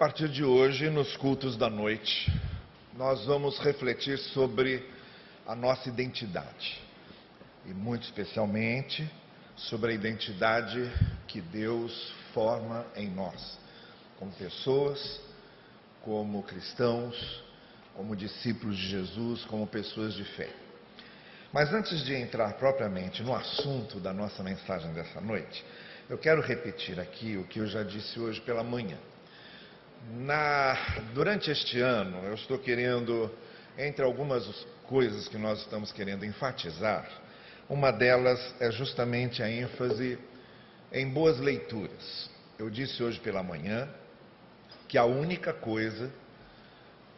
A partir de hoje, nos cultos da noite, nós vamos refletir sobre a nossa identidade. E muito especialmente sobre a identidade que Deus forma em nós, como pessoas, como cristãos, como discípulos de Jesus, como pessoas de fé. Mas antes de entrar propriamente no assunto da nossa mensagem dessa noite, eu quero repetir aqui o que eu já disse hoje pela manhã. Na, durante este ano, eu estou querendo, entre algumas coisas que nós estamos querendo enfatizar, uma delas é justamente a ênfase em boas leituras. Eu disse hoje pela manhã que a única coisa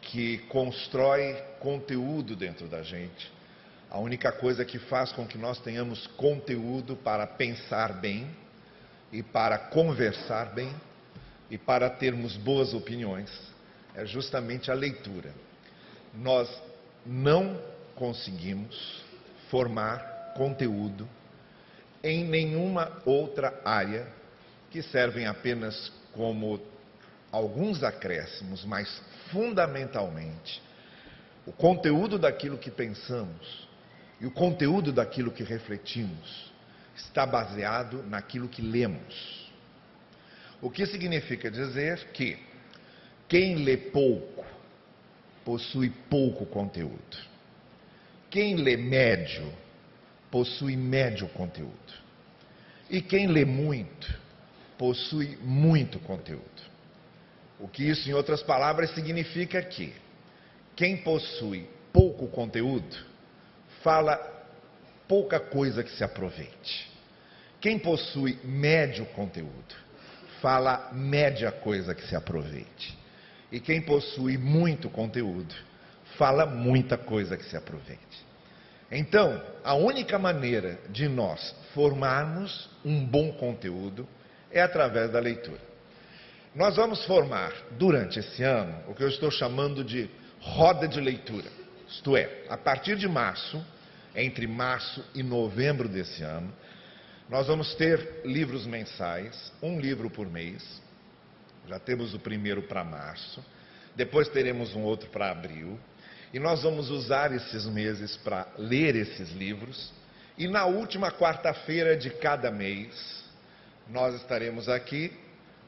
que constrói conteúdo dentro da gente, a única coisa que faz com que nós tenhamos conteúdo para pensar bem e para conversar bem, e para termos boas opiniões é justamente a leitura. Nós não conseguimos formar conteúdo em nenhuma outra área que servem apenas como alguns acréscimos, mas fundamentalmente o conteúdo daquilo que pensamos e o conteúdo daquilo que refletimos está baseado naquilo que lemos. O que significa dizer que quem lê pouco possui pouco conteúdo. Quem lê médio possui médio conteúdo. E quem lê muito possui muito conteúdo. O que isso, em outras palavras, significa que quem possui pouco conteúdo fala pouca coisa que se aproveite. Quem possui médio conteúdo fala média coisa que se aproveite. E quem possui muito conteúdo fala muita coisa que se aproveite. Então, a única maneira de nós formarmos um bom conteúdo é através da leitura. Nós vamos formar durante esse ano o que eu estou chamando de roda de leitura. Isto é, a partir de março, entre março e novembro desse ano, nós vamos ter livros mensais, um livro por mês. Já temos o primeiro para março, depois teremos um outro para abril. E nós vamos usar esses meses para ler esses livros. E na última quarta-feira de cada mês, nós estaremos aqui,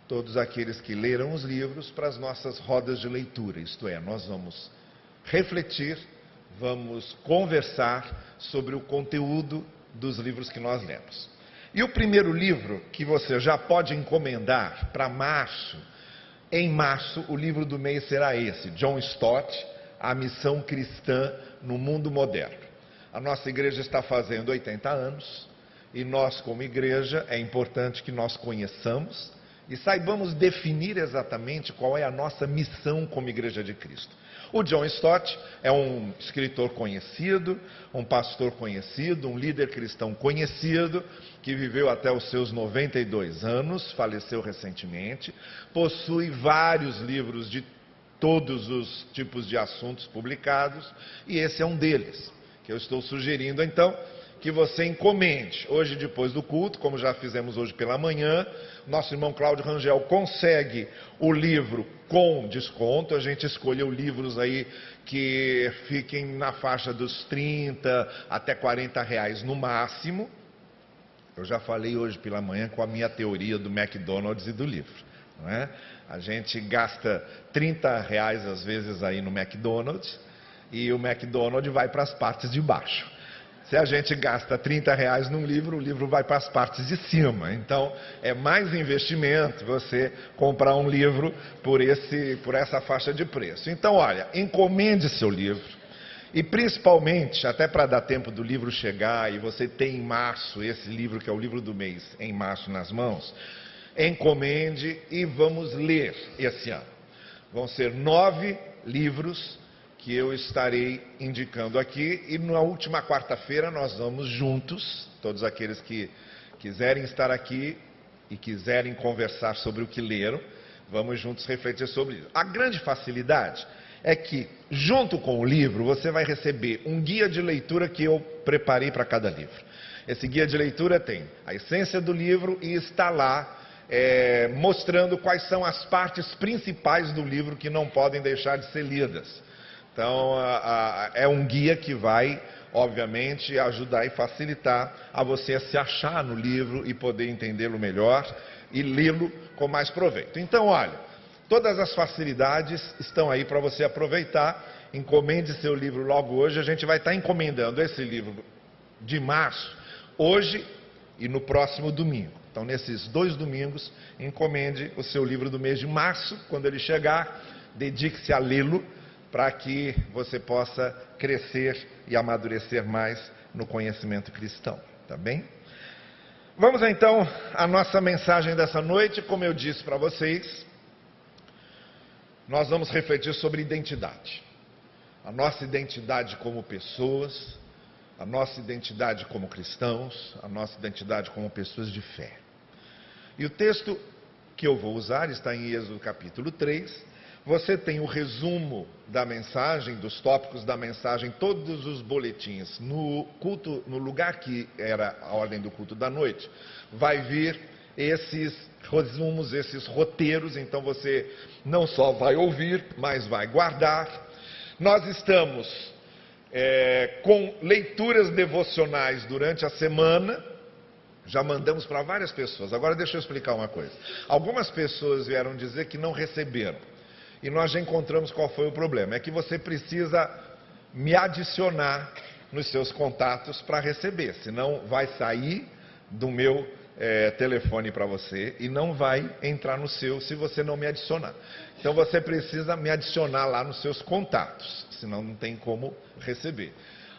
todos aqueles que leram os livros, para as nossas rodas de leitura. Isto é, nós vamos refletir, vamos conversar sobre o conteúdo dos livros que nós lemos. E o primeiro livro que você já pode encomendar para março, em março, o livro do mês será esse, John Stott, A Missão Cristã no Mundo Moderno. A nossa igreja está fazendo 80 anos e nós, como igreja, é importante que nós conheçamos e saibamos definir exatamente qual é a nossa missão como Igreja de Cristo. O John Stott é um escritor conhecido, um pastor conhecido, um líder cristão conhecido, que viveu até os seus 92 anos, faleceu recentemente, possui vários livros de todos os tipos de assuntos publicados, e esse é um deles, que eu estou sugerindo então que você encomende. Hoje, depois do culto, como já fizemos hoje pela manhã, nosso irmão Cláudio Rangel consegue o livro com desconto. A gente escolheu livros aí que fiquem na faixa dos 30 até 40 reais no máximo. Eu já falei hoje pela manhã com a minha teoria do McDonald's e do livro. Não é? A gente gasta 30 reais às vezes aí no McDonald's e o McDonald's vai para as partes de baixo. Se a gente gasta 30 reais num livro, o livro vai para as partes de cima. Então, é mais investimento você comprar um livro por, esse, por essa faixa de preço. Então, olha, encomende seu livro. E principalmente, até para dar tempo do livro chegar e você ter em março esse livro, que é o livro do mês, em março nas mãos, encomende e vamos ler esse ano. Vão ser nove livros que eu estarei indicando aqui. E na última quarta-feira nós vamos juntos, todos aqueles que quiserem estar aqui e quiserem conversar sobre o que leram, vamos juntos refletir sobre isso. A grande facilidade é que, junto com o livro, você vai receber um guia de leitura que eu preparei para cada livro. Esse guia de leitura tem a essência do livro e está lá é, mostrando quais são as partes principais do livro que não podem deixar de ser lidas. Então, a, a, é um guia que vai, obviamente, ajudar e facilitar a você se achar no livro e poder entendê-lo melhor e lê-lo com mais proveito. Então, olha, todas as facilidades estão aí para você aproveitar. Encomende seu livro logo hoje. A gente vai estar encomendando esse livro de março, hoje e no próximo domingo. Então, nesses dois domingos, encomende o seu livro do mês de março. Quando ele chegar, dedique-se a lê-lo para que você possa crescer e amadurecer mais no conhecimento cristão. Tá bem? Vamos então à nossa mensagem dessa noite. Como eu disse para vocês, nós vamos refletir sobre identidade. A nossa identidade como pessoas, a nossa identidade como cristãos, a nossa identidade como pessoas de fé. E o texto que eu vou usar está em Êxodo capítulo 3. Você tem o resumo da mensagem, dos tópicos da mensagem, todos os boletins. No culto, no lugar que era a ordem do culto da noite, vai vir esses resumos, esses roteiros, então você não só vai ouvir, mas vai guardar. Nós estamos é, com leituras devocionais durante a semana já mandamos para várias pessoas. Agora deixa eu explicar uma coisa. Algumas pessoas vieram dizer que não receberam. E nós já encontramos qual foi o problema. É que você precisa me adicionar nos seus contatos para receber. Senão vai sair do meu é, telefone para você e não vai entrar no seu se você não me adicionar. Então você precisa me adicionar lá nos seus contatos, senão não tem como receber.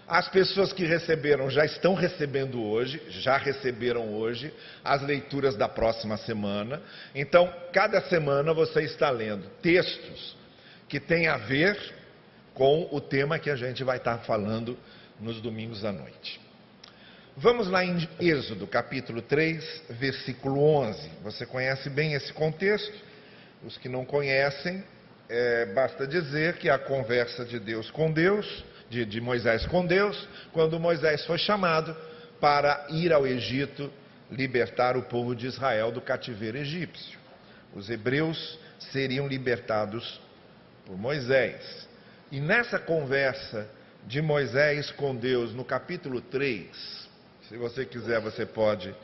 As pessoas que receberam já estão recebendo hoje, já receberam hoje as leituras da próxima semana. Então, cada semana você está lendo textos que têm a ver com o tema que a gente vai estar falando nos domingos à noite. Vamos lá em Êxodo, capítulo 3, versículo 11. Você conhece bem esse contexto? Os que não conhecem, é, basta dizer que a conversa de Deus com Deus de, de Moisés com Deus, quando Moisés foi chamado para ir ao Egito libertar o povo de Israel do cativeiro egípcio. Os hebreus seriam libertados por Moisés. E nessa conversa de Moisés com Deus, no capítulo 3, se você quiser, você pode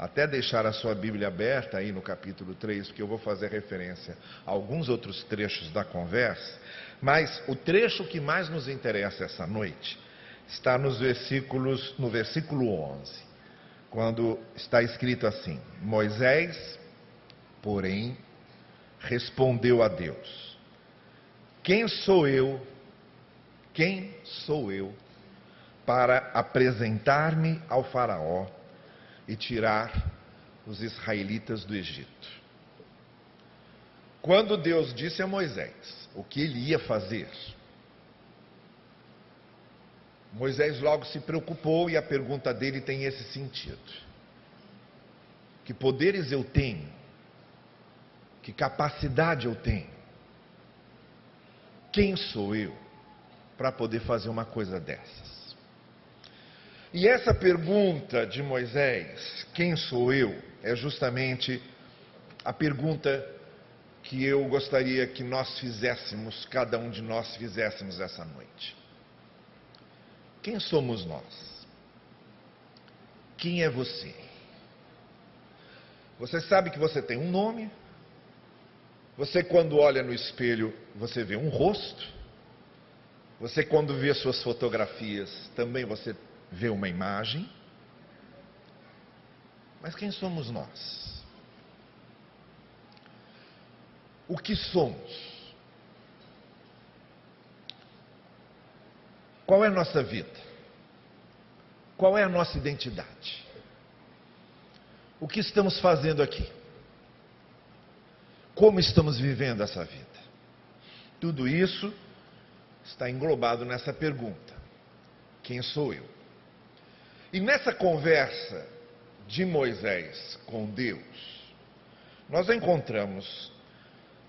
até deixar a sua Bíblia aberta aí no capítulo 3, porque eu vou fazer referência a alguns outros trechos da conversa. Mas o trecho que mais nos interessa essa noite está nos versículos, no versículo 11, quando está escrito assim: Moisés, porém, respondeu a Deus: Quem sou eu? Quem sou eu para apresentar-me ao Faraó e tirar os israelitas do Egito? Quando Deus disse a Moisés: o que ele ia fazer. Moisés logo se preocupou e a pergunta dele tem esse sentido: Que poderes eu tenho? Que capacidade eu tenho? Quem sou eu para poder fazer uma coisa dessas? E essa pergunta de Moisés, quem sou eu, é justamente a pergunta que eu gostaria que nós fizéssemos, cada um de nós fizéssemos essa noite. Quem somos nós? Quem é você? Você sabe que você tem um nome? Você, quando olha no espelho, você vê um rosto? Você, quando vê suas fotografias, também você vê uma imagem? Mas quem somos nós? o que somos. Qual é a nossa vida? Qual é a nossa identidade? O que estamos fazendo aqui? Como estamos vivendo essa vida? Tudo isso está englobado nessa pergunta: quem sou eu? E nessa conversa de Moisés com Deus, nós encontramos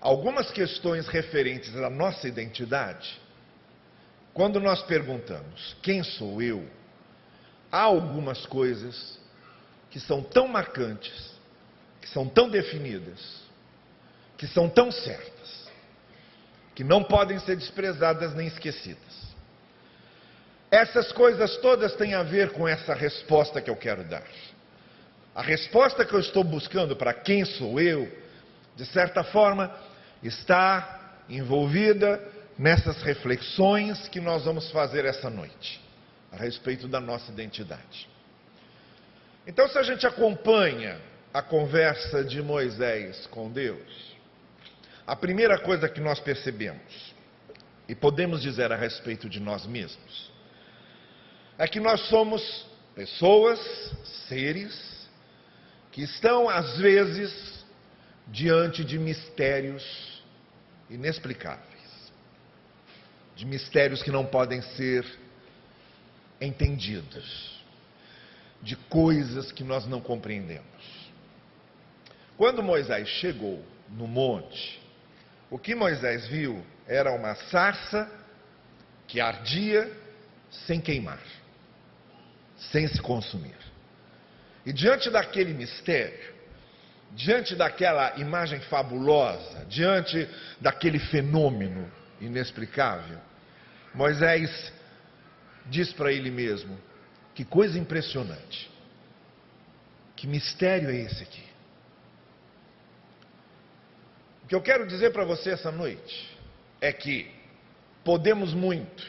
algumas questões referentes à nossa identidade, quando nós perguntamos quem sou eu, há algumas coisas que são tão marcantes, que são tão definidas, que são tão certas, que não podem ser desprezadas nem esquecidas. Essas coisas todas têm a ver com essa resposta que eu quero dar. A resposta que eu estou buscando para quem sou eu, de certa forma, está envolvida nessas reflexões que nós vamos fazer essa noite, a respeito da nossa identidade. Então, se a gente acompanha a conversa de Moisés com Deus, a primeira coisa que nós percebemos, e podemos dizer a respeito de nós mesmos, é que nós somos pessoas, seres, que estão, às vezes, diante de mistérios inexplicáveis, de mistérios que não podem ser entendidos, de coisas que nós não compreendemos. Quando Moisés chegou no monte, o que Moisés viu era uma sarça que ardia sem queimar, sem se consumir. E diante daquele mistério, diante daquela imagem fabulosa, diante daquele fenômeno inexplicável, Moisés diz para ele mesmo: que coisa impressionante, que mistério é esse aqui? O que eu quero dizer para você essa noite é que podemos muito,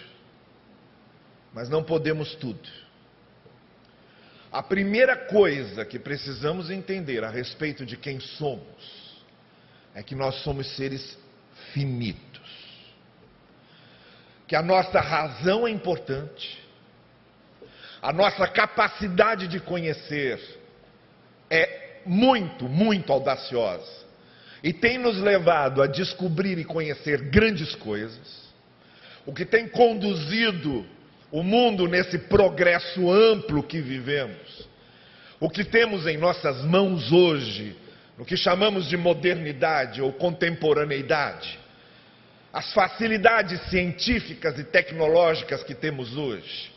mas não podemos tudo. A primeira coisa que precisamos entender a respeito de quem somos é que nós somos seres finitos. Que a nossa razão é importante, a nossa capacidade de conhecer é muito, muito audaciosa. E tem nos levado a descobrir e conhecer grandes coisas, o que tem conduzido o mundo nesse progresso amplo que vivemos, o que temos em nossas mãos hoje, no que chamamos de modernidade ou contemporaneidade, as facilidades científicas e tecnológicas que temos hoje,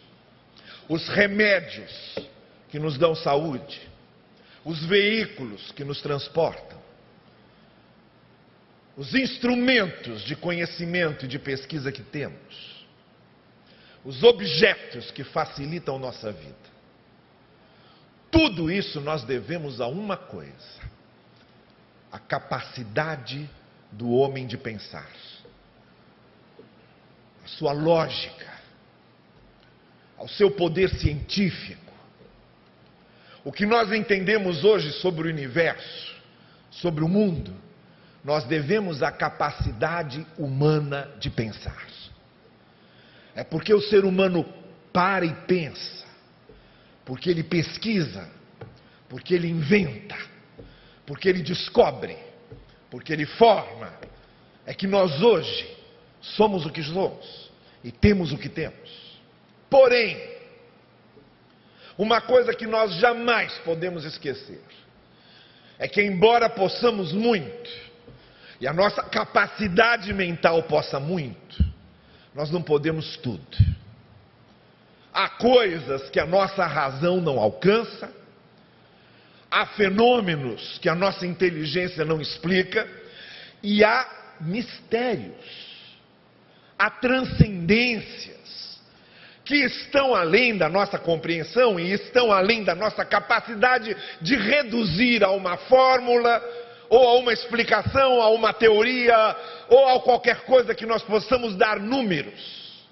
os remédios que nos dão saúde, os veículos que nos transportam, os instrumentos de conhecimento e de pesquisa que temos os objetos que facilitam nossa vida. Tudo isso nós devemos a uma coisa: a capacidade do homem de pensar, a sua lógica, ao seu poder científico. O que nós entendemos hoje sobre o universo, sobre o mundo, nós devemos à capacidade humana de pensar. É porque o ser humano para e pensa, porque ele pesquisa, porque ele inventa, porque ele descobre, porque ele forma, é que nós hoje somos o que somos e temos o que temos. Porém, uma coisa que nós jamais podemos esquecer é que, embora possamos muito, e a nossa capacidade mental possa muito, nós não podemos tudo. Há coisas que a nossa razão não alcança, há fenômenos que a nossa inteligência não explica, e há mistérios, há transcendências que estão além da nossa compreensão e estão além da nossa capacidade de reduzir a uma fórmula ou a uma explicação, a uma teoria, ou a qualquer coisa que nós possamos dar números.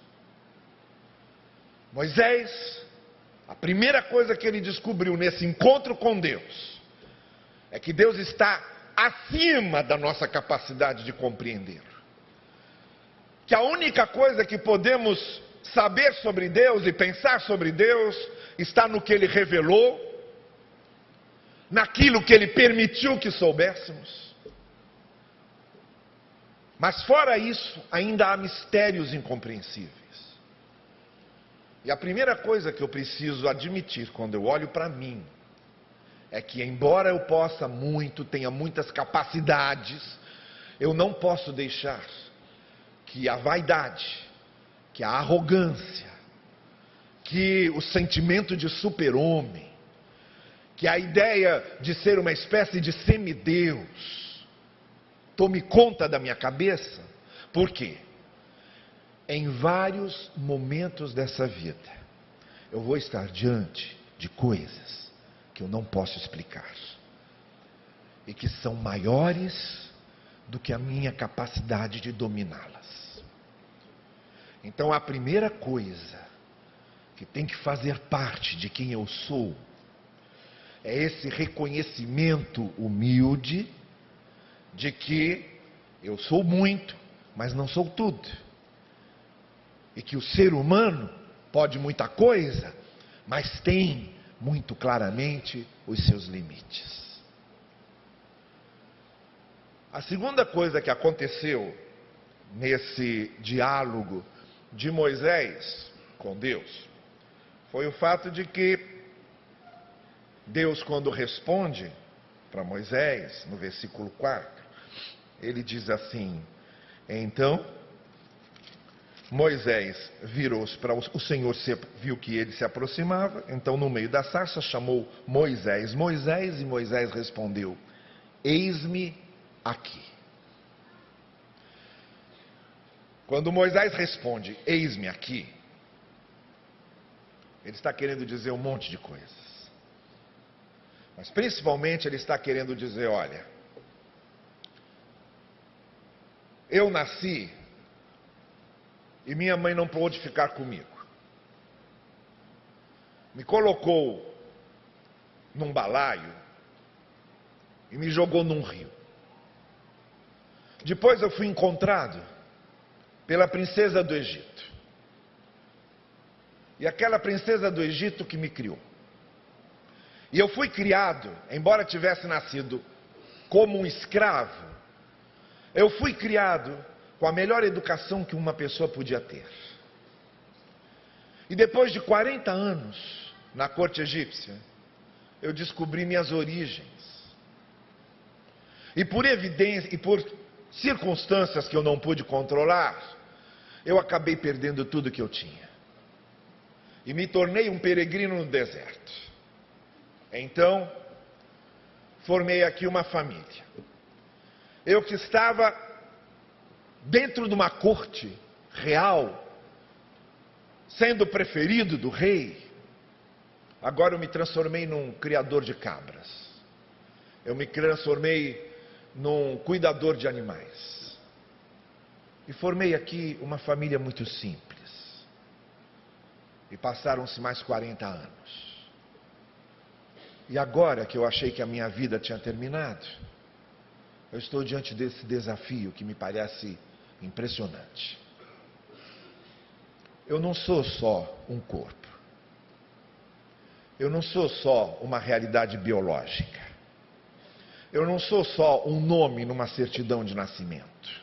Moisés, a primeira coisa que ele descobriu nesse encontro com Deus, é que Deus está acima da nossa capacidade de compreender. Que a única coisa que podemos saber sobre Deus e pensar sobre Deus está no que ele revelou naquilo que ele permitiu que soubéssemos. Mas fora isso, ainda há mistérios incompreensíveis. E a primeira coisa que eu preciso admitir quando eu olho para mim é que, embora eu possa muito, tenha muitas capacidades, eu não posso deixar que a vaidade, que a arrogância, que o sentimento de super-homem, que a ideia de ser uma espécie de semideus tome conta da minha cabeça. Por quê? Em vários momentos dessa vida, eu vou estar diante de coisas que eu não posso explicar e que são maiores do que a minha capacidade de dominá-las. Então, a primeira coisa que tem que fazer parte de quem eu sou é esse reconhecimento humilde de que eu sou muito, mas não sou tudo. E que o ser humano pode muita coisa, mas tem muito claramente os seus limites. A segunda coisa que aconteceu nesse diálogo de Moisés com Deus foi o fato de que Deus, quando responde para Moisés, no versículo 4, ele diz assim: Então Moisés virou-se para o Senhor, viu que ele se aproximava, então no meio da sarça chamou Moisés, Moisés, e Moisés respondeu: Eis-me aqui. Quando Moisés responde, eis-me aqui, ele está querendo dizer um monte de coisas. Mas principalmente ele está querendo dizer: olha, eu nasci e minha mãe não pôde ficar comigo. Me colocou num balaio e me jogou num rio. Depois eu fui encontrado pela princesa do Egito. E aquela princesa do Egito que me criou. E eu fui criado, embora tivesse nascido como um escravo, eu fui criado com a melhor educação que uma pessoa podia ter. E depois de 40 anos na corte egípcia, eu descobri minhas origens. E por evidência, e por circunstâncias que eu não pude controlar, eu acabei perdendo tudo que eu tinha. E me tornei um peregrino no deserto. Então, formei aqui uma família. Eu que estava dentro de uma corte real, sendo preferido do rei, agora eu me transformei num criador de cabras. Eu me transformei num cuidador de animais. E formei aqui uma família muito simples. E passaram-se mais 40 anos. E agora que eu achei que a minha vida tinha terminado, eu estou diante desse desafio que me parece impressionante. Eu não sou só um corpo. Eu não sou só uma realidade biológica. Eu não sou só um nome numa certidão de nascimento.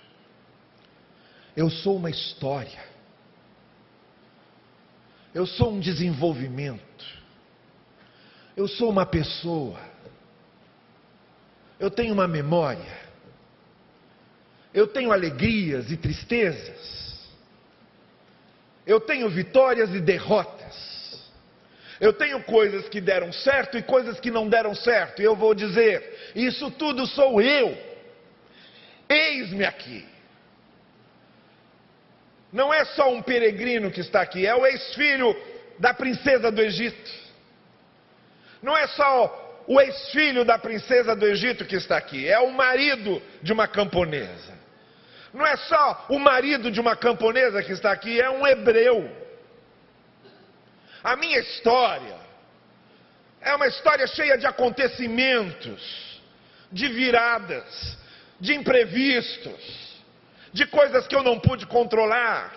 Eu sou uma história. Eu sou um desenvolvimento. Eu sou uma pessoa. Eu tenho uma memória. Eu tenho alegrias e tristezas. Eu tenho vitórias e derrotas. Eu tenho coisas que deram certo e coisas que não deram certo. E eu vou dizer: isso tudo sou eu. Eis-me aqui. Não é só um peregrino que está aqui, é o ex-filho da princesa do Egito. Não é só o ex-filho da princesa do Egito que está aqui, é o marido de uma camponesa. Não é só o marido de uma camponesa que está aqui, é um hebreu. A minha história é uma história cheia de acontecimentos, de viradas, de imprevistos, de coisas que eu não pude controlar.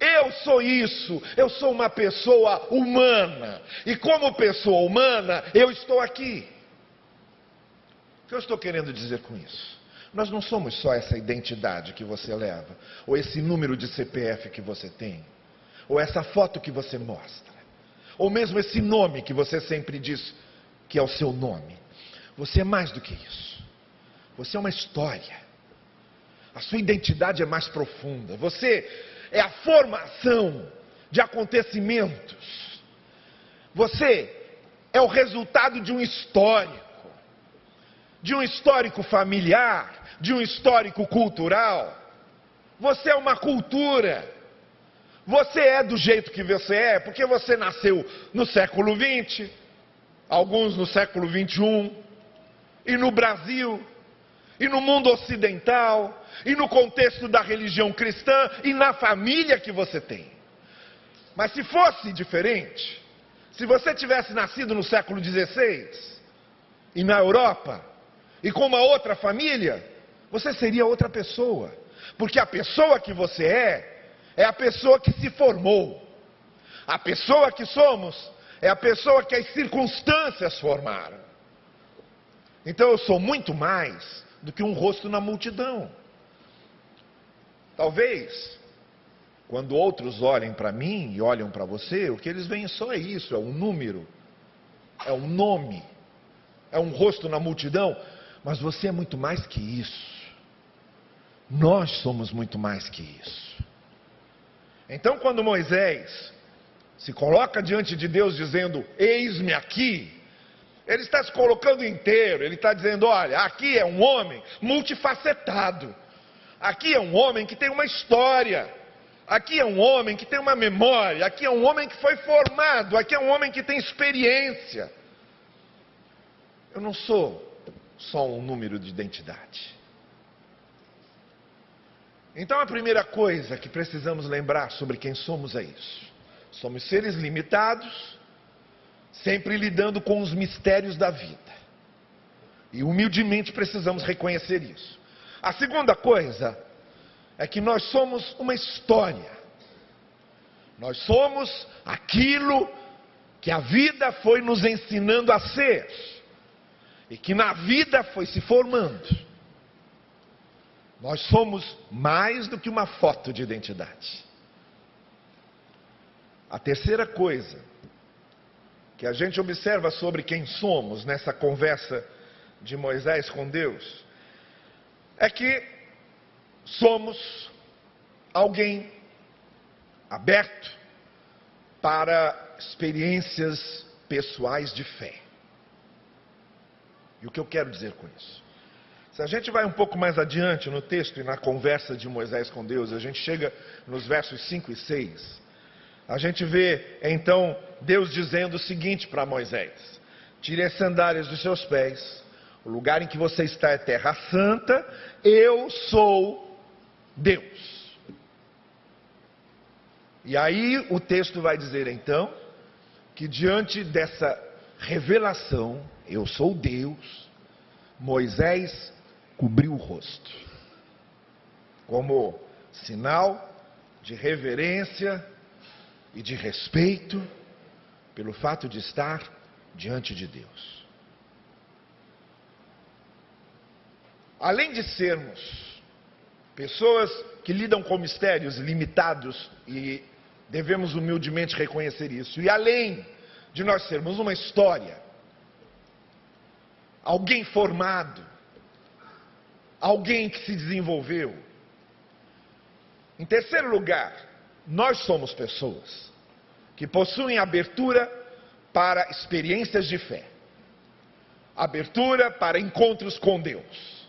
Eu sou isso, eu sou uma pessoa humana, e como pessoa humana, eu estou aqui. O que eu estou querendo dizer com isso? Nós não somos só essa identidade que você leva, ou esse número de CPF que você tem ou essa foto que você mostra, ou mesmo esse nome que você sempre diz que é o seu nome. Você é mais do que isso. Você é uma história. A sua identidade é mais profunda. Você é a formação de acontecimentos. Você é o resultado de um histórico, de um histórico familiar, de um histórico cultural. Você é uma cultura. Você é do jeito que você é, porque você nasceu no século XX, alguns no século XXI, e no Brasil, e no mundo ocidental, e no contexto da religião cristã, e na família que você tem. Mas se fosse diferente, se você tivesse nascido no século XVI, e na Europa, e com uma outra família, você seria outra pessoa. Porque a pessoa que você é, é a pessoa que se formou. A pessoa que somos é a pessoa que as circunstâncias formaram. Então eu sou muito mais do que um rosto na multidão. Talvez, quando outros olhem para mim e olham para você, o que eles veem só é isso: é um número, é um nome, é um rosto na multidão. Mas você é muito mais que isso. Nós somos muito mais que isso. Então, quando Moisés se coloca diante de Deus dizendo: Eis-me aqui, ele está se colocando inteiro, ele está dizendo: Olha, aqui é um homem multifacetado, aqui é um homem que tem uma história, aqui é um homem que tem uma memória, aqui é um homem que foi formado, aqui é um homem que tem experiência. Eu não sou só um número de identidade. Então a primeira coisa que precisamos lembrar sobre quem somos é isso. Somos seres limitados, sempre lidando com os mistérios da vida. E humildemente precisamos reconhecer isso. A segunda coisa é que nós somos uma história. Nós somos aquilo que a vida foi nos ensinando a ser. E que na vida foi se formando. Nós somos mais do que uma foto de identidade. A terceira coisa que a gente observa sobre quem somos nessa conversa de Moisés com Deus é que somos alguém aberto para experiências pessoais de fé. E o que eu quero dizer com isso? Se a gente vai um pouco mais adiante no texto e na conversa de Moisés com Deus, a gente chega nos versos 5 e 6. A gente vê então Deus dizendo o seguinte para Moisés: Tire as sandálias dos seus pés, o lugar em que você está é terra santa, eu sou Deus. E aí o texto vai dizer então que diante dessa revelação, eu sou Deus, Moisés cobriu o rosto, como sinal de reverência e de respeito pelo fato de estar diante de Deus. Além de sermos pessoas que lidam com mistérios limitados e devemos humildemente reconhecer isso, e além de nós sermos uma história, alguém formado, alguém que se desenvolveu. Em terceiro lugar, nós somos pessoas que possuem abertura para experiências de fé, abertura para encontros com Deus,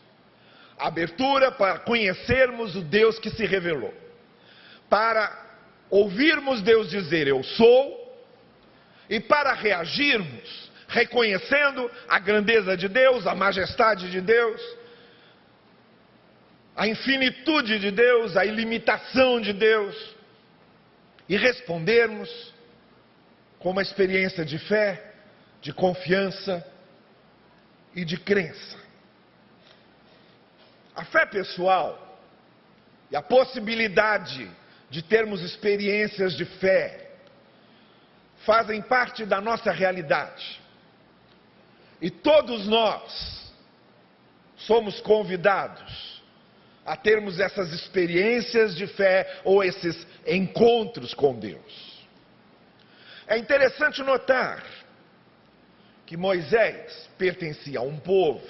abertura para conhecermos o Deus que se revelou, para ouvirmos Deus dizer eu sou e para reagirmos reconhecendo a grandeza de Deus, a majestade de Deus a infinitude de Deus, a ilimitação de Deus, e respondermos com uma experiência de fé, de confiança e de crença. A fé pessoal e a possibilidade de termos experiências de fé fazem parte da nossa realidade. E todos nós somos convidados a termos essas experiências de fé ou esses encontros com Deus. É interessante notar que Moisés pertencia a um povo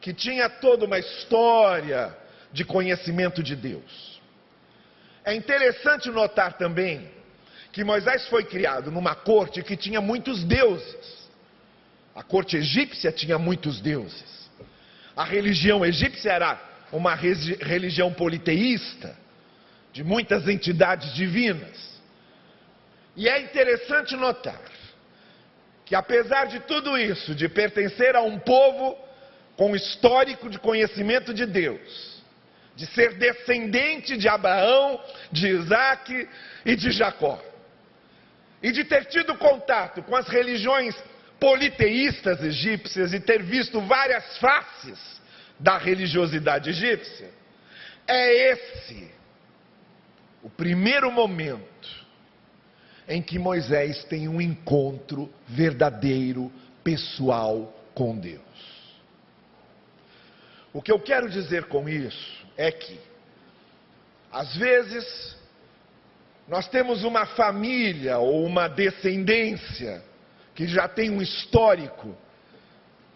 que tinha toda uma história de conhecimento de Deus. É interessante notar também que Moisés foi criado numa corte que tinha muitos deuses. A corte egípcia tinha muitos deuses. A religião egípcia era uma religião politeísta, de muitas entidades divinas. E é interessante notar que, apesar de tudo isso, de pertencer a um povo com histórico de conhecimento de Deus, de ser descendente de Abraão, de Isaac e de Jacó, e de ter tido contato com as religiões politeístas egípcias e ter visto várias faces da religiosidade egípcia, é esse o primeiro momento em que Moisés tem um encontro verdadeiro, pessoal com Deus. O que eu quero dizer com isso é que, às vezes, nós temos uma família ou uma descendência que já tem um histórico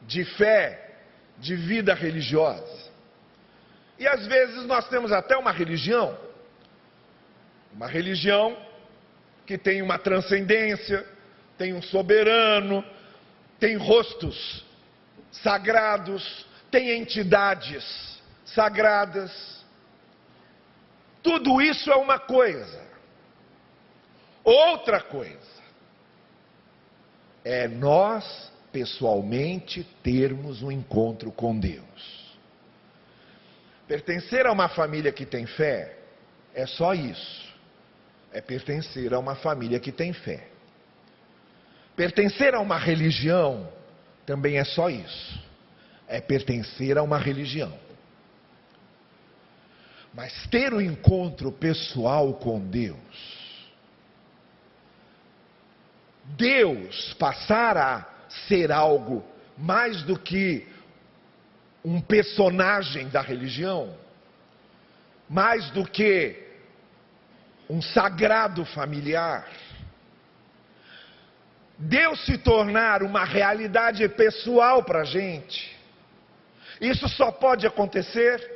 de fé, de vida religiosa. E às vezes nós temos até uma religião, uma religião que tem uma transcendência, tem um soberano, tem rostos sagrados, tem entidades sagradas. Tudo isso é uma coisa. Outra coisa é nós pessoalmente termos um encontro com Deus. Pertencer a uma família que tem fé é só isso é pertencer a uma família que tem fé. Pertencer a uma religião também é só isso. É pertencer a uma religião. Mas ter o um encontro pessoal com Deus, Deus passar a ser algo mais do que um personagem da religião, mais do que um sagrado familiar. Deus se tornar uma realidade pessoal para a gente. Isso só pode acontecer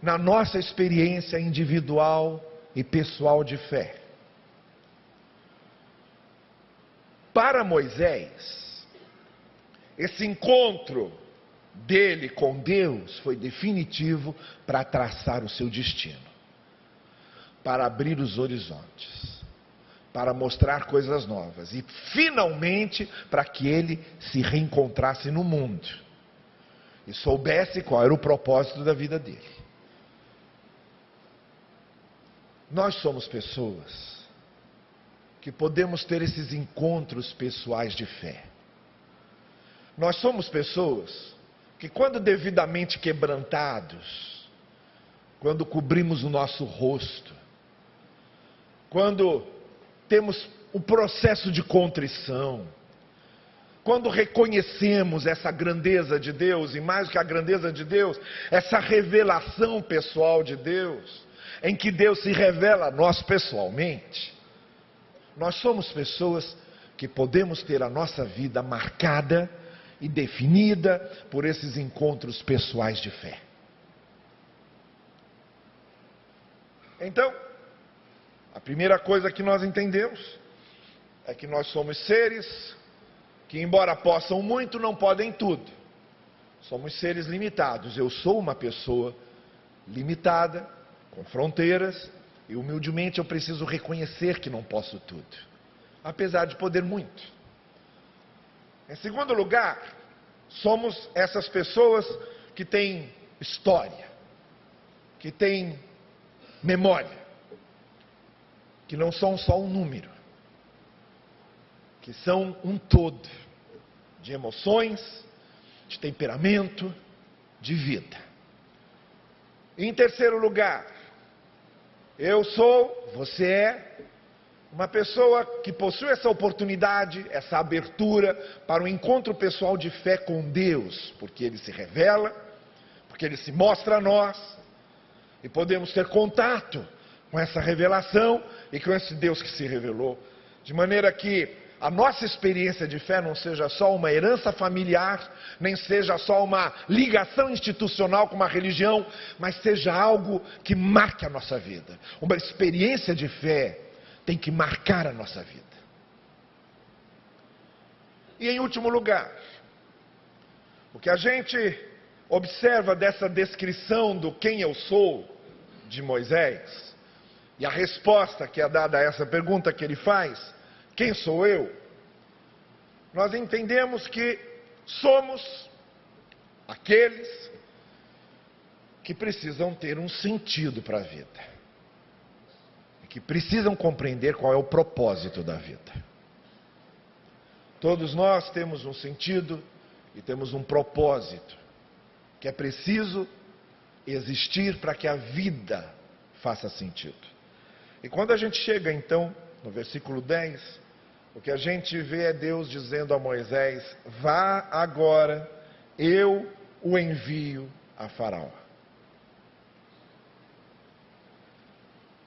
na nossa experiência individual e pessoal de fé. Para Moisés, esse encontro dele com Deus foi definitivo para traçar o seu destino para abrir os horizontes, para mostrar coisas novas e, finalmente, para que ele se reencontrasse no mundo e soubesse qual era o propósito da vida dele. Nós somos pessoas que podemos ter esses encontros pessoais de fé. Nós somos pessoas que, quando devidamente quebrantados, quando cobrimos o nosso rosto, quando temos o processo de contrição, quando reconhecemos essa grandeza de Deus, e mais que a grandeza de Deus, essa revelação pessoal de Deus, em que Deus se revela a nós pessoalmente, nós somos pessoas que podemos ter a nossa vida marcada e definida por esses encontros pessoais de fé. Então, a primeira coisa que nós entendemos é que nós somos seres que, embora possam muito, não podem tudo. Somos seres limitados. Eu sou uma pessoa limitada, com fronteiras, e humildemente eu preciso reconhecer que não posso tudo, apesar de poder muito. Em segundo lugar, somos essas pessoas que têm história, que têm memória que não são só um número, que são um todo de emoções, de temperamento, de vida. Em terceiro lugar, eu sou, você é, uma pessoa que possui essa oportunidade, essa abertura para o um encontro pessoal de fé com Deus, porque Ele se revela, porque Ele se mostra a nós, e podemos ter contato com essa revelação e com esse Deus que se revelou. De maneira que a nossa experiência de fé não seja só uma herança familiar, nem seja só uma ligação institucional com uma religião, mas seja algo que marque a nossa vida. Uma experiência de fé tem que marcar a nossa vida. E em último lugar, O que a gente observa dessa descrição do quem eu sou de Moisés, e a resposta que é dada a essa pergunta que ele faz, quem sou eu? Nós entendemos que somos aqueles que precisam ter um sentido para a vida, que precisam compreender qual é o propósito da vida. Todos nós temos um sentido e temos um propósito que é preciso existir para que a vida faça sentido. E quando a gente chega então no versículo 10, o que a gente vê é Deus dizendo a Moisés: Vá agora, eu o envio a Faraó.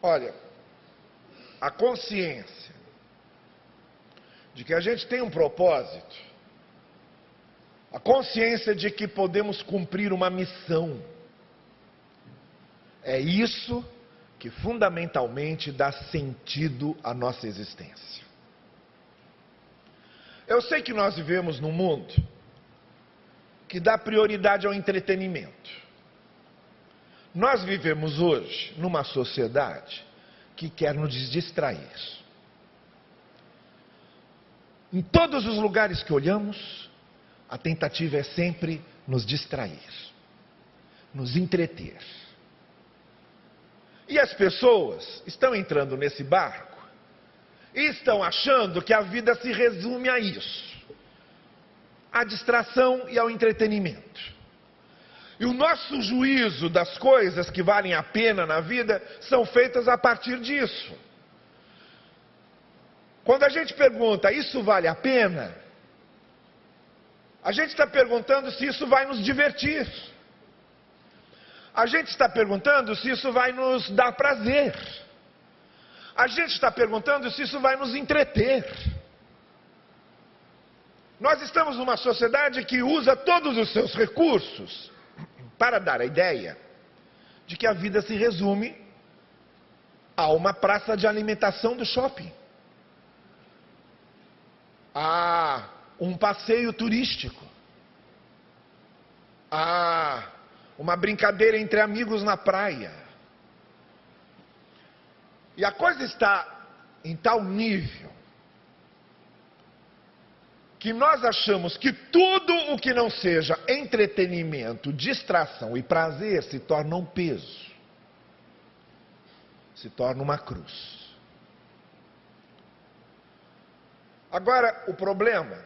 Olha, a consciência de que a gente tem um propósito, a consciência de que podemos cumprir uma missão, é isso que fundamentalmente dá sentido à nossa existência. Eu sei que nós vivemos num mundo que dá prioridade ao entretenimento. Nós vivemos hoje numa sociedade que quer nos distrair. Em todos os lugares que olhamos, a tentativa é sempre nos distrair, nos entreter. E as pessoas estão entrando nesse barco e estão achando que a vida se resume a isso: à distração e ao entretenimento. E o nosso juízo das coisas que valem a pena na vida são feitas a partir disso. Quando a gente pergunta, isso vale a pena? A gente está perguntando se isso vai nos divertir. A gente está perguntando se isso vai nos dar prazer. A gente está perguntando se isso vai nos entreter. Nós estamos numa sociedade que usa todos os seus recursos para dar a ideia de que a vida se resume a uma praça de alimentação do shopping, a um passeio turístico, a uma brincadeira entre amigos na praia. E a coisa está em tal nível que nós achamos que tudo o que não seja entretenimento, distração e prazer se torna um peso, se torna uma cruz. Agora, o problema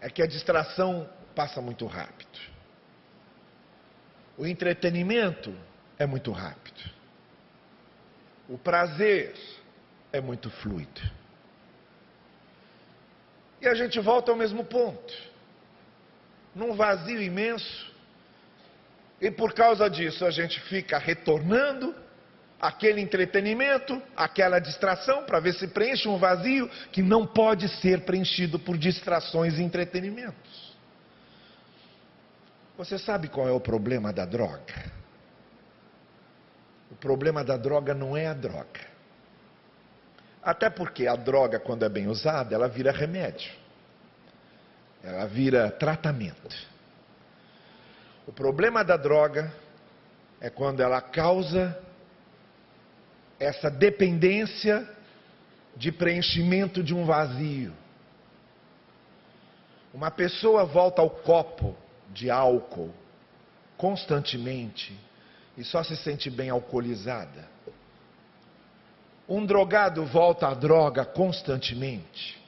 é que a distração passa muito rápido. O entretenimento é muito rápido. O prazer é muito fluido. E a gente volta ao mesmo ponto. Num vazio imenso. E por causa disso a gente fica retornando aquele entretenimento, aquela distração, para ver se preenche um vazio que não pode ser preenchido por distrações e entretenimentos. Você sabe qual é o problema da droga? O problema da droga não é a droga. Até porque a droga, quando é bem usada, ela vira remédio. Ela vira tratamento. O problema da droga é quando ela causa essa dependência de preenchimento de um vazio. Uma pessoa volta ao copo de álcool constantemente e só se sente bem alcoolizada. Um drogado volta à droga constantemente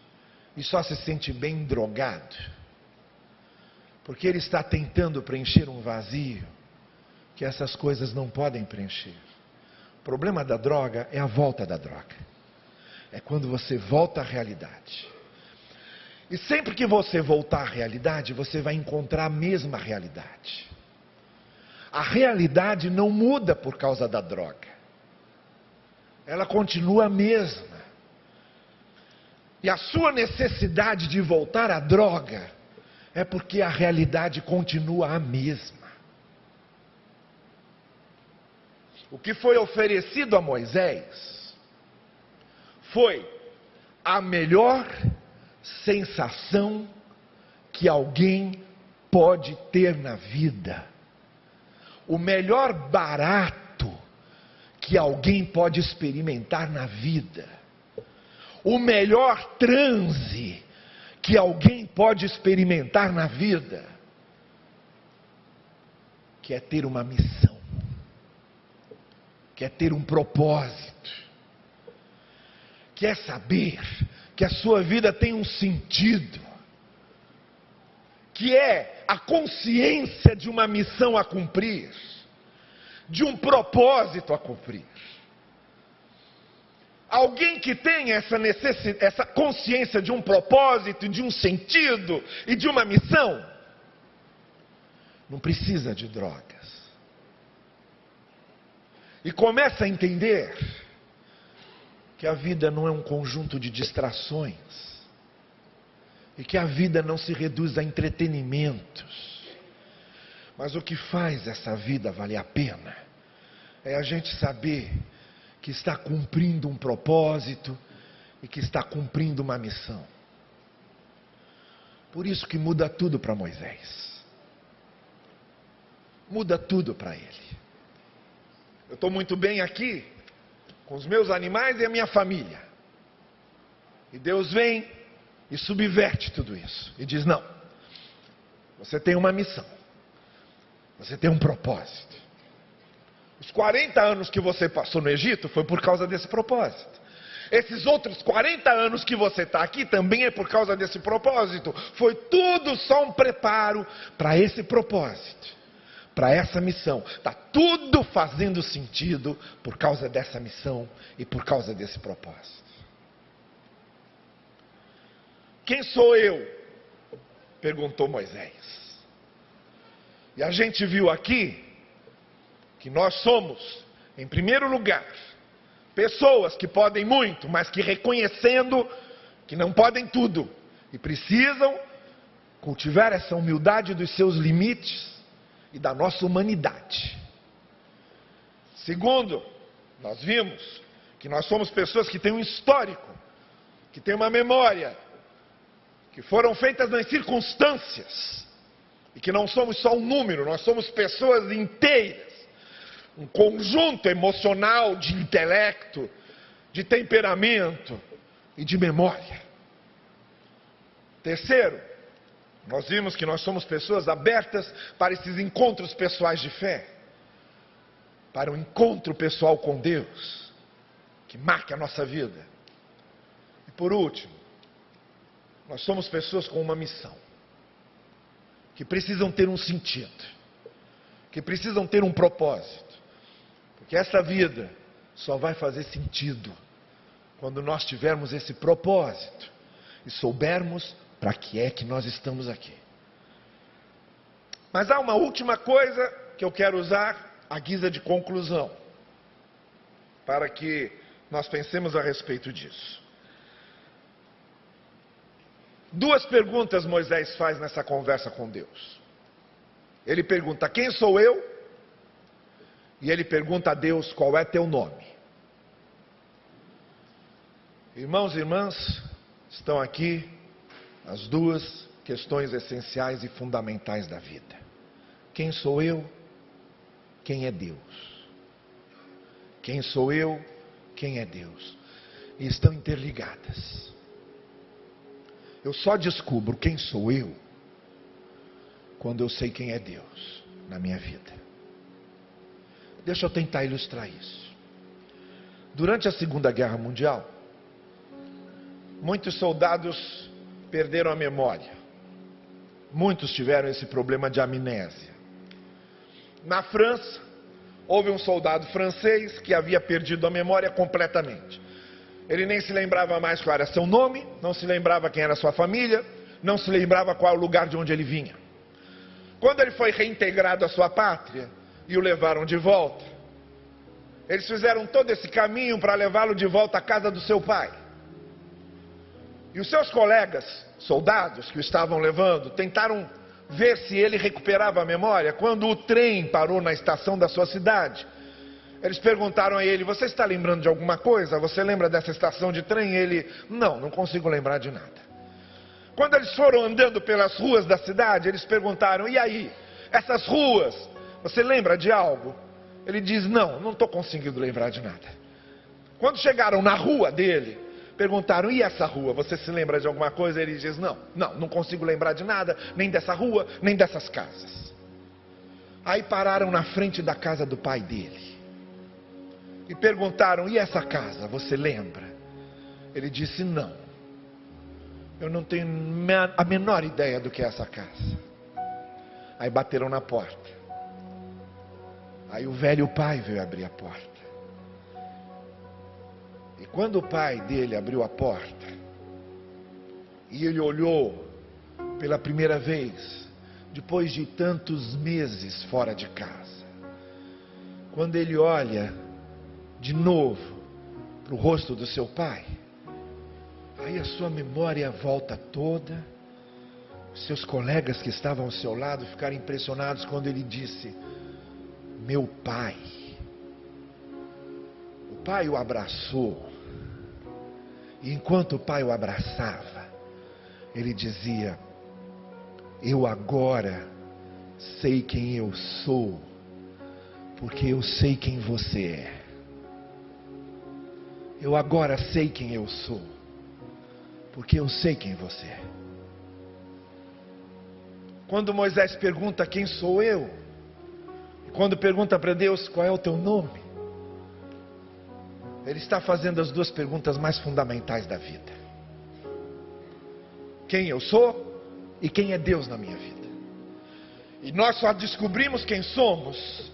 e só se sente bem drogado. Porque ele está tentando preencher um vazio que essas coisas não podem preencher. O problema da droga é a volta da droga. É quando você volta à realidade. E sempre que você voltar à realidade, você vai encontrar a mesma realidade. A realidade não muda por causa da droga. Ela continua a mesma. E a sua necessidade de voltar à droga é porque a realidade continua a mesma. O que foi oferecido a Moisés foi a melhor sensação que alguém pode ter na vida, o melhor barato que alguém pode experimentar na vida, o melhor transe que alguém pode experimentar na vida, que é ter uma missão, que é ter um propósito, que é saber que a sua vida tem um sentido, que é a consciência de uma missão a cumprir, de um propósito a cumprir. Alguém que tem essa, essa consciência de um propósito, de um sentido e de uma missão, não precisa de drogas. E começa a entender que a vida não é um conjunto de distrações e que a vida não se reduz a entretenimentos. Mas o que faz essa vida valer a pena é a gente saber que está cumprindo um propósito e que está cumprindo uma missão. Por isso que muda tudo para Moisés. Muda tudo para ele. Eu estou muito bem aqui, com os meus animais e a minha família. E Deus vem e subverte tudo isso e diz: não, você tem uma missão, você tem um propósito. Os 40 anos que você passou no Egito foi por causa desse propósito. Esses outros 40 anos que você está aqui também é por causa desse propósito. Foi tudo só um preparo para esse propósito para essa missão. Está tudo fazendo sentido por causa dessa missão e por causa desse propósito. Quem sou eu? perguntou Moisés. E a gente viu aqui que nós somos, em primeiro lugar, pessoas que podem muito, mas que reconhecendo que não podem tudo e precisam cultivar essa humildade dos seus limites e da nossa humanidade. Segundo, nós vimos que nós somos pessoas que têm um histórico, que têm uma memória, que foram feitas nas circunstâncias, e que não somos só um número, nós somos pessoas inteiras, um conjunto emocional de intelecto, de temperamento e de memória. Terceiro, nós vimos que nós somos pessoas abertas para esses encontros pessoais de fé, para o um encontro pessoal com Deus, que marque a nossa vida. E por último, nós somos pessoas com uma missão, que precisam ter um sentido, que precisam ter um propósito, porque essa vida só vai fazer sentido quando nós tivermos esse propósito e soubermos para que é que nós estamos aqui? Mas há uma última coisa que eu quero usar à guisa de conclusão, para que nós pensemos a respeito disso. Duas perguntas Moisés faz nessa conversa com Deus. Ele pergunta: Quem sou eu? E ele pergunta a Deus: Qual é teu nome? Irmãos e irmãs, estão aqui as duas questões essenciais e fundamentais da vida: quem sou eu? Quem é Deus? Quem sou eu? Quem é Deus? E estão interligadas. Eu só descubro quem sou eu quando eu sei quem é Deus na minha vida. Deixa eu tentar ilustrar isso. Durante a Segunda Guerra Mundial, muitos soldados perderam a memória. Muitos tiveram esse problema de amnésia. Na França, houve um soldado francês que havia perdido a memória completamente. Ele nem se lembrava mais qual era seu nome, não se lembrava quem era sua família, não se lembrava qual o lugar de onde ele vinha. Quando ele foi reintegrado à sua pátria e o levaram de volta, eles fizeram todo esse caminho para levá-lo de volta à casa do seu pai. E os seus colegas, soldados que o estavam levando, tentaram ver se ele recuperava a memória. Quando o trem parou na estação da sua cidade, eles perguntaram a ele: Você está lembrando de alguma coisa? Você lembra dessa estação de trem? Ele: Não, não consigo lembrar de nada. Quando eles foram andando pelas ruas da cidade, eles perguntaram: e aí, essas ruas, você lembra de algo? Ele diz: não, não estou conseguindo lembrar de nada. Quando chegaram na rua dele, perguntaram: e essa rua, você se lembra de alguma coisa? Ele diz: não, não, não consigo lembrar de nada, nem dessa rua, nem dessas casas. Aí pararam na frente da casa do pai dele e perguntaram: e essa casa, você lembra? Ele disse: não. Eu não tenho a menor ideia do que é essa casa. Aí bateram na porta. Aí o velho pai veio abrir a porta. Quando o pai dele abriu a porta, e ele olhou pela primeira vez, depois de tantos meses fora de casa, quando ele olha de novo para o rosto do seu pai, Aí a sua memória volta toda. Seus colegas que estavam ao seu lado ficaram impressionados quando ele disse: Meu pai. O pai o abraçou. E enquanto o pai o abraçava, ele dizia: Eu agora sei quem eu sou, porque eu sei quem você é. Eu agora sei quem eu sou porque eu sei quem você é. Quando Moisés pergunta quem sou eu, quando pergunta para Deus qual é o teu nome, ele está fazendo as duas perguntas mais fundamentais da vida: quem eu sou e quem é Deus na minha vida. E nós só descobrimos quem somos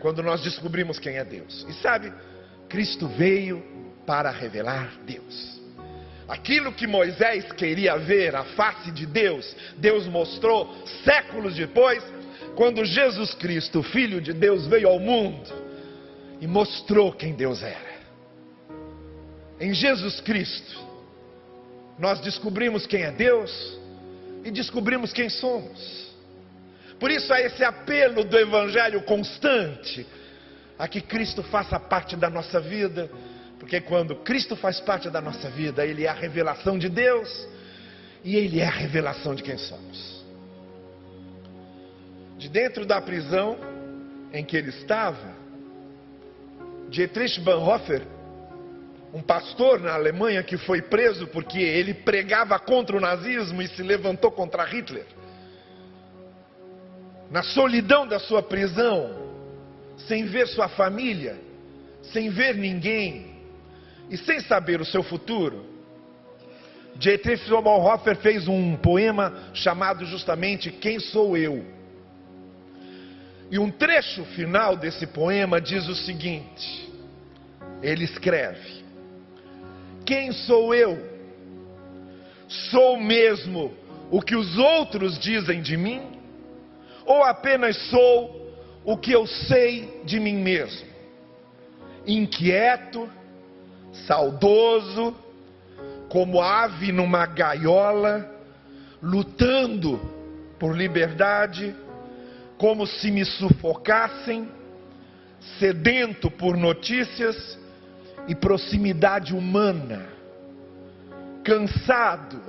quando nós descobrimos quem é Deus. E sabe, Cristo veio para revelar Deus. Aquilo que Moisés queria ver, a face de Deus, Deus mostrou séculos depois, quando Jesus Cristo, Filho de Deus, veio ao mundo e mostrou quem Deus era. Em Jesus Cristo, nós descobrimos quem é Deus e descobrimos quem somos. Por isso há esse apelo do Evangelho constante a que Cristo faça parte da nossa vida porque quando Cristo faz parte da nossa vida, Ele é a revelação de Deus e Ele é a revelação de quem somos. De dentro da prisão em que ele estava, Dietrich Bonhoeffer, um pastor na Alemanha que foi preso porque ele pregava contra o nazismo e se levantou contra Hitler, na solidão da sua prisão, sem ver sua família, sem ver ninguém, e sem saber o seu futuro, Dietrich Bonhoeffer fez um poema chamado justamente Quem Sou Eu? E um trecho final desse poema diz o seguinte: ele escreve: Quem sou eu? Sou mesmo o que os outros dizem de mim? Ou apenas sou o que eu sei de mim mesmo? Inquieto, saudoso, como ave numa gaiola, lutando por liberdade, como se me sufocassem, sedento por notícias e proximidade humana, cansado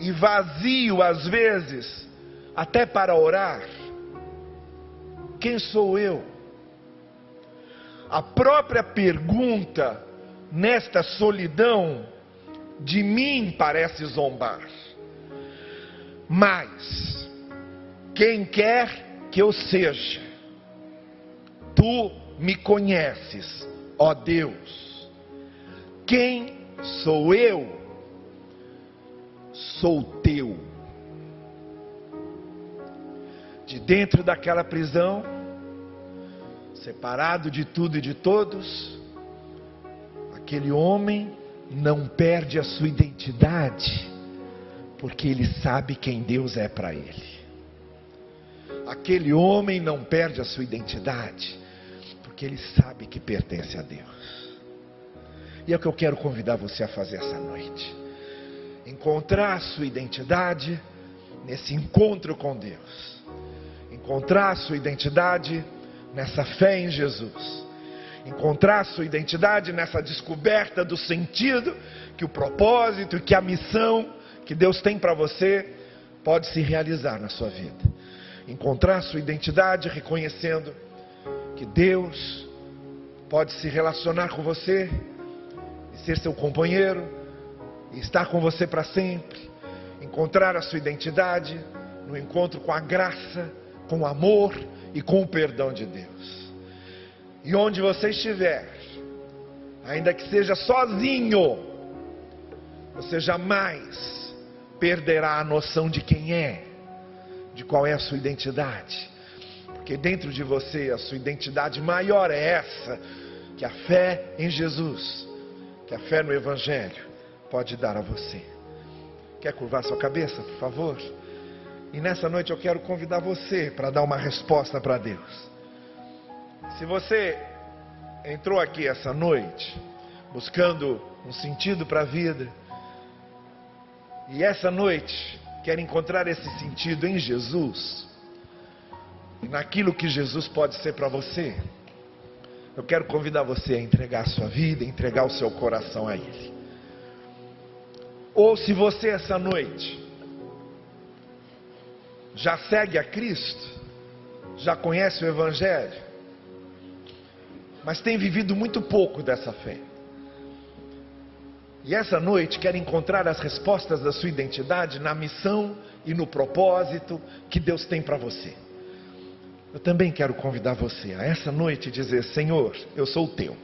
e vazio às vezes, até para orar. Quem sou eu? A própria pergunta nesta solidão, de mim parece zombar. Mas, quem quer que eu seja, tu me conheces, ó Deus. Quem sou eu? Sou teu. De dentro daquela prisão, separado de tudo e de todos, Aquele homem não perde a sua identidade, porque ele sabe quem Deus é para ele. Aquele homem não perde a sua identidade, porque ele sabe que pertence a Deus. E é o que eu quero convidar você a fazer essa noite. Encontrar sua identidade nesse encontro com Deus. Encontrar sua identidade nessa fé em Jesus encontrar sua identidade nessa descoberta do sentido, que o propósito, que a missão que Deus tem para você pode se realizar na sua vida. Encontrar sua identidade reconhecendo que Deus pode se relacionar com você e ser seu companheiro e estar com você para sempre. Encontrar a sua identidade no encontro com a graça, com o amor e com o perdão de Deus. E onde você estiver, ainda que seja sozinho, você jamais perderá a noção de quem é, de qual é a sua identidade. Porque dentro de você a sua identidade maior é essa, que a fé em Jesus, que a fé no Evangelho pode dar a você. Quer curvar sua cabeça, por favor? E nessa noite eu quero convidar você para dar uma resposta para Deus. Se você entrou aqui essa noite buscando um sentido para a vida, e essa noite quer encontrar esse sentido em Jesus, naquilo que Jesus pode ser para você, eu quero convidar você a entregar a sua vida, entregar o seu coração a Ele. Ou se você essa noite já segue a Cristo, já conhece o Evangelho, mas tem vivido muito pouco dessa fé. E essa noite quer encontrar as respostas da sua identidade na missão e no propósito que Deus tem para você. Eu também quero convidar você a essa noite dizer: Senhor, eu sou o teu.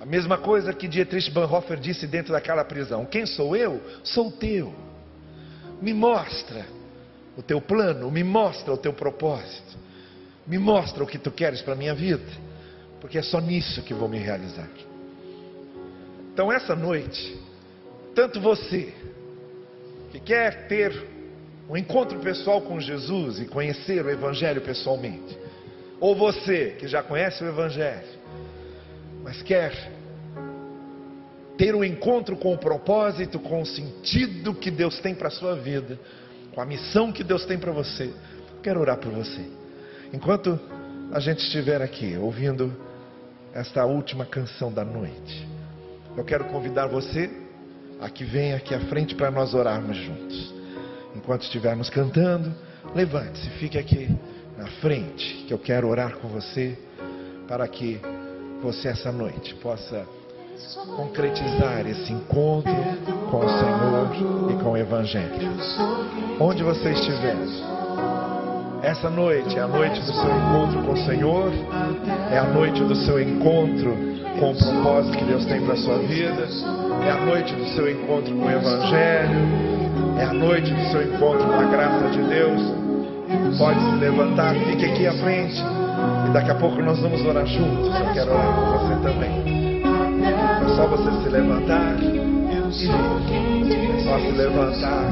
A mesma coisa que Dietrich Bonhoeffer disse dentro daquela prisão: Quem sou eu? Sou o teu. Me mostra o teu plano, me mostra o teu propósito, me mostra o que tu queres para a minha vida, porque é só nisso que vou me realizar. Então, essa noite, tanto você que quer ter um encontro pessoal com Jesus e conhecer o Evangelho pessoalmente, ou você que já conhece o Evangelho, mas quer ter um encontro com o propósito, com o sentido que Deus tem para a sua vida, com a missão que Deus tem para você. Quero orar por você. Enquanto a gente estiver aqui ouvindo esta última canção da noite, eu quero convidar você a que venha aqui à frente para nós orarmos juntos. Enquanto estivermos cantando, levante-se, fique aqui na frente, que eu quero orar com você para que você essa noite possa concretizar esse encontro com o Senhor e com o Evangelho. Onde você estiver, essa noite é a noite do seu encontro com o Senhor, é a noite do seu encontro com o propósito que Deus tem para a sua vida, é a noite do seu encontro com o Evangelho, é a noite do seu encontro com a graça de Deus. Pode se levantar, fique aqui à frente. E daqui a pouco nós vamos orar juntos. Eu quero orar com você também. É só você se levantar. É só se levantar.